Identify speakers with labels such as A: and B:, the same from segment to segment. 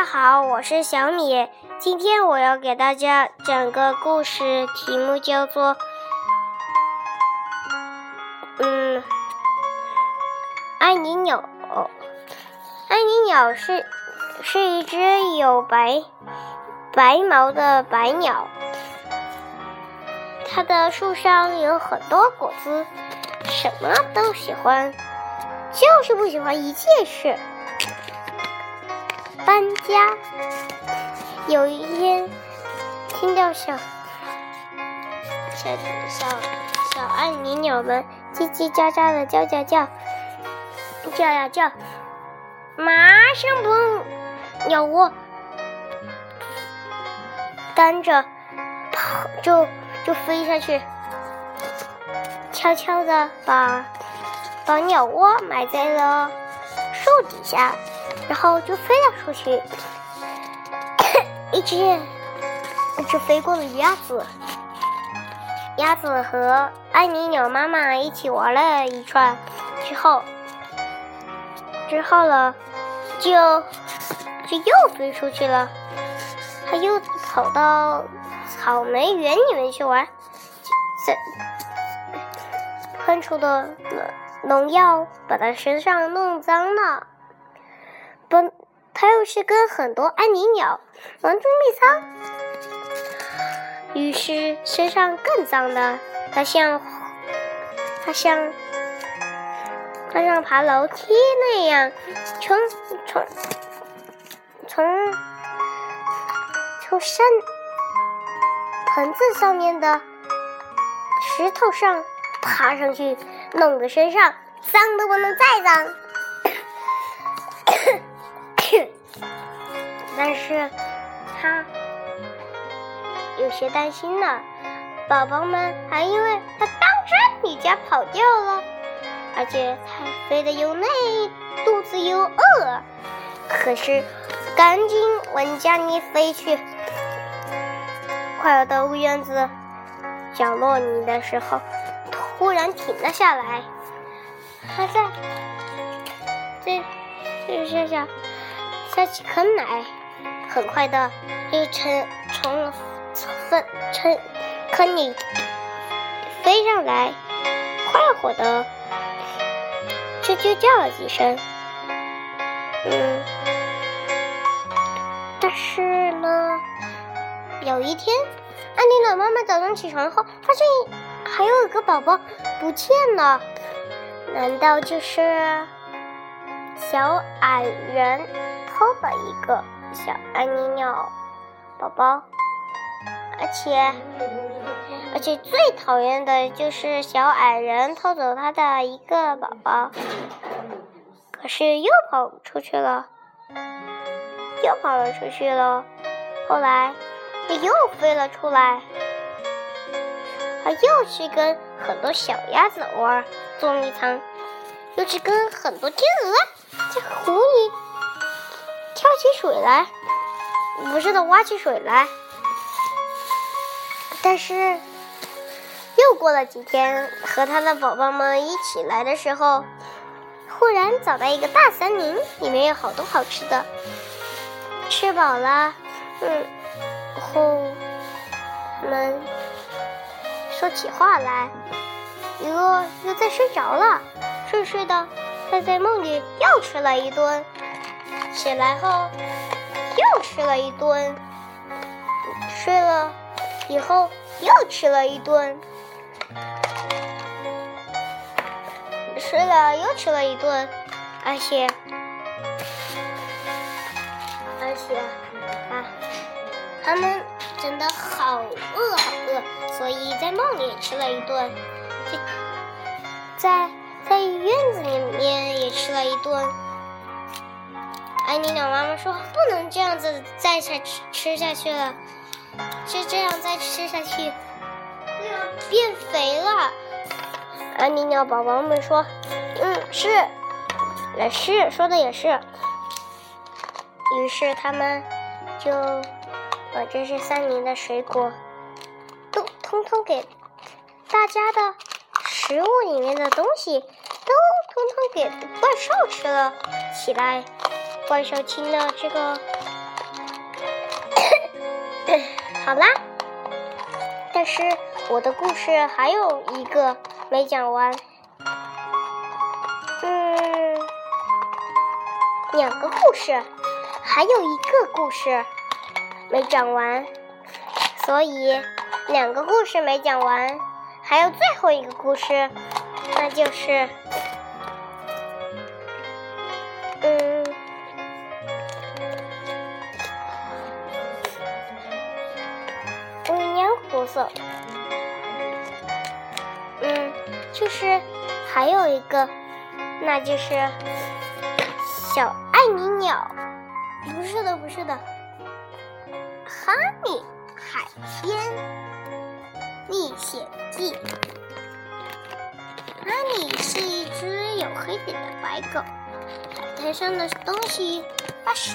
A: 大家好，我是小米。今天我要给大家讲个故事，题目叫做“嗯，爱你鸟”。爱你鸟是是一只有白白毛的白鸟，它的树上有很多果子，什么都喜欢，就是不喜欢一件事。家。有一天，听到小小小小爱你鸟们叽叽喳喳的叫叫叫，叫呀叫，马上从鸟窝单着跑，就就飞下去，悄悄的把把鸟窝埋在了树底下。然后就飞了出去，一只一只飞过的鸭子，鸭子和爱你鸟妈妈一起玩了一串，之后之后了，就就又飞出去了，它又跑到草莓园里面去玩，在喷出的农药把它身上弄脏了。不，他又是跟很多安妮鸟玩捉迷藏，于是身上更脏了。他像他像他像爬楼梯那样，从从从从山盆子上面的石头上爬上去，弄得身上脏的不能再脏。但是，他有些担心了。宝宝们还因为他当真离家跑掉了，而且他飞得又累，肚子又饿。可是，赶紧往家里飞去。快要到院子角落里的时候，突然停了下来。他在这这下下下起坑来。很快的，就从从粪从坑里飞上来，快活的啾啾叫了几声。嗯，但是呢，有一天，安妮的妈妈早上起床后，发现还有一个宝宝不见了。难道就是小矮人偷了一个？小安妮鸟宝宝，而且而且最讨厌的就是小矮人偷走他的一个宝宝，可是又跑出去了，又跑了出去了，后来他又飞了出来，他又去跟很多小鸭子玩捉迷藏，又去跟很多天鹅在湖里。跳起水来，不是的，挖起水来。但是，又过了几天，和他的宝宝们一起来的时候，忽然找到一个大森林，里面有好多好吃的。吃饱了，嗯，后们说起话来。一个又在睡着了，睡睡的，他在梦里又吃了一顿，起来后又吃了一顿，睡了以后又吃了一顿，睡了又吃了一顿，而且而且啊，他们真的好饿好饿，所以在梦里也吃了一顿。在在院子里面也吃了一顿。安妮鸟妈妈说：“不能这样子再下吃吃下去了，就这样再吃下去，变肥了。”安妮鸟宝宝们说：“嗯，是，也是，说的也是。”于是他们就把这些三年的水果都通通给大家的。食物里面的东西都通通给怪兽吃了起来。怪兽听了这个，好啦。但是我的故事还有一个没讲完，嗯，两个故事，还有一个故事没讲完，所以两个故事没讲完。还有最后一个故事，那就是，娘故事，嗯，就是还有一个，那就是小爱米鸟，不是的，不是的，哈尼海天。历险记。哈尼是一只有黑点的白狗，海滩上的东西，它是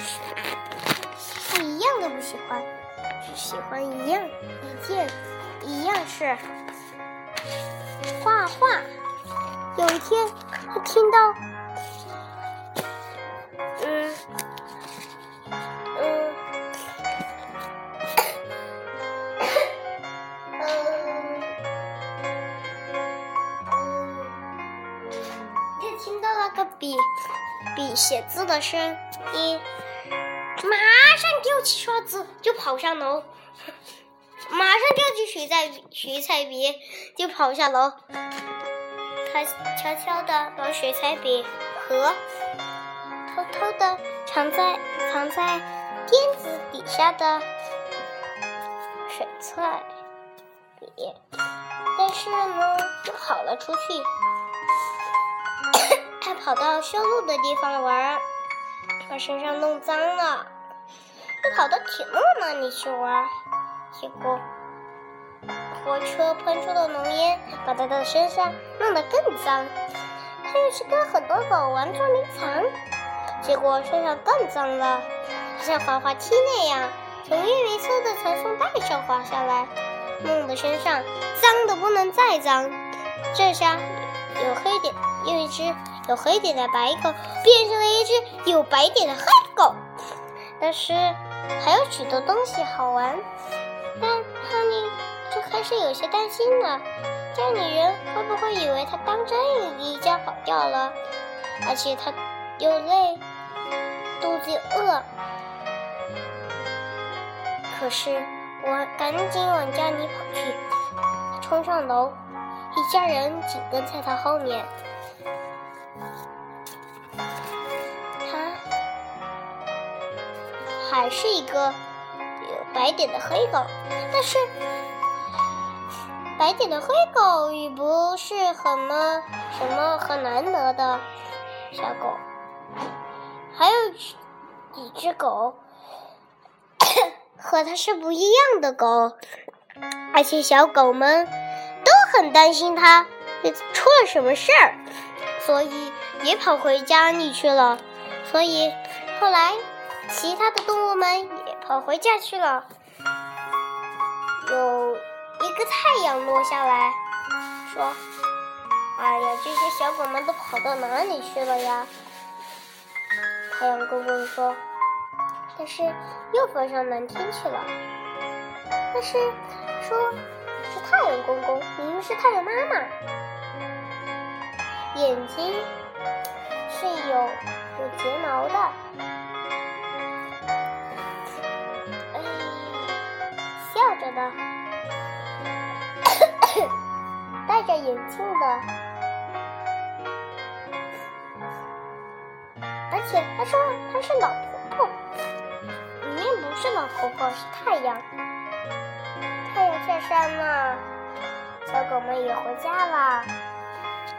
A: 它一样都不喜欢，喜欢一样一件，一样是画画。有一天，他听到嗯嗯，他听到那个。笔笔写字的声音，妈上丢起刷子就跑上楼，马上丢起水彩水彩笔就跑下楼。他悄悄地把水彩笔盒偷偷地藏在藏在垫子底下的水彩笔，但是呢，又跑了出去。他跑到修路的地方玩，把身上弄脏了。跑到铁路那里去玩，结果火车喷出的浓烟把他的身上弄得更脏。他又去跟很多狗玩捉迷藏，结果身上更脏了，像滑滑梯那样从玉米车的传送带上滑下来，弄得身上脏的不能再脏。这下有黑点，有一只。有黑点的白狗变成了一只有白点的黑狗，但是还有许多东西好玩。但哈尼就开始有些担心了：家里人会不会以为他当真离家跑掉了？而且他又累，肚子饿。可是我赶紧往家里跑去，冲上楼，一家人紧跟在他后面。还是一个有白点的黑狗，但是白点的黑狗也不是很么什么很难得的小狗，还有几只狗 和它是不一样的狗，而且小狗们都很担心它出了什么事儿，所以也跑回家里去了。所以后来。其他的动物们也跑回家去了。有一个太阳落下来，说：“哎呀，这些小狗们都跑到哪里去了呀？”太阳公公说：“但是又风上蓝天去了。”但是说，是太阳公公，明明是太阳妈妈。眼睛是有有睫毛的。的，戴着眼镜的，而且他说他是老婆婆，里面不是老婆婆，是太阳。太阳下山了，小狗们也回家了。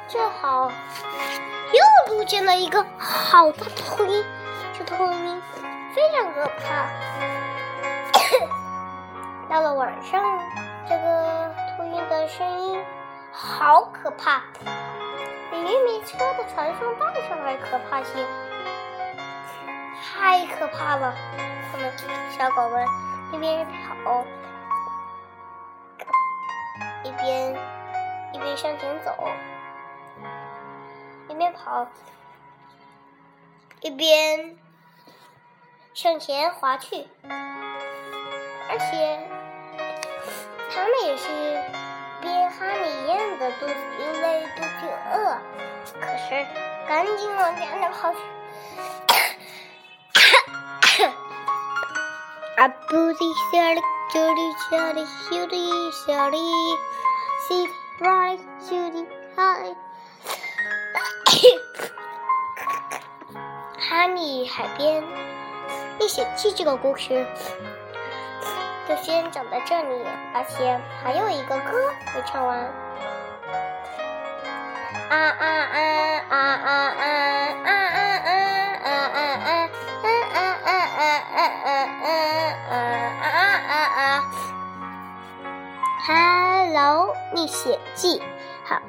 A: 正好又路见了一个好大的秃鹰，这秃鹰非常可怕。到了晚上，这个秃鹰的声音好可怕，比玉米车的传送带上还可怕些，太可怕了！他们小狗们一边跑，一边一边向前走。一边跑，一边向前滑去，而且也是边哈你一样的肚子因为肚子饿，可是赶紧往家里跑去。啊，布里小里，这里小里，小里小里，see right，小里嗨。哈尼海边历险记这个故事就先讲到这里，而且还有一个歌没唱完。啊啊啊啊啊啊啊啊啊啊啊啊啊啊啊啊啊啊！Hello，历险记，好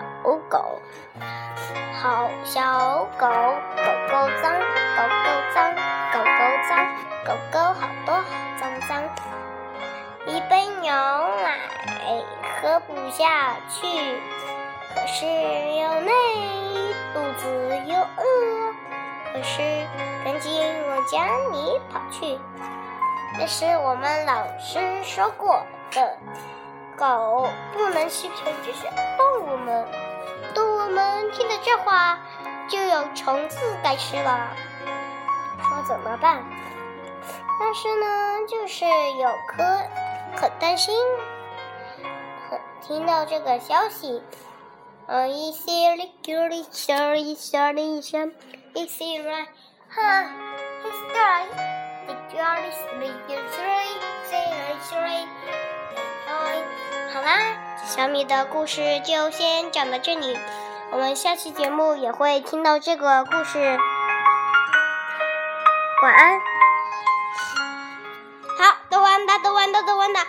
A: 狗。好小狗，狗狗脏，狗狗脏，狗狗脏，狗狗好喝不下去，可是又累，肚子又饿，可是赶紧往家里跑去。那是我们老师说过的，狗不能欺骗这些动物们。动物们听了这话，就有虫子该吃了。说怎么办？但是呢，就是有颗很担心。听到这个消息，嗯，一些哩咕哩小哩小哩声，一些来哈，一些来，哩咕哩哩哩哩哩哩。好啦，小米的故事就先讲到这里。我们下期节目也会听到这个故事。晚安。好，都完的，都完的，都完的。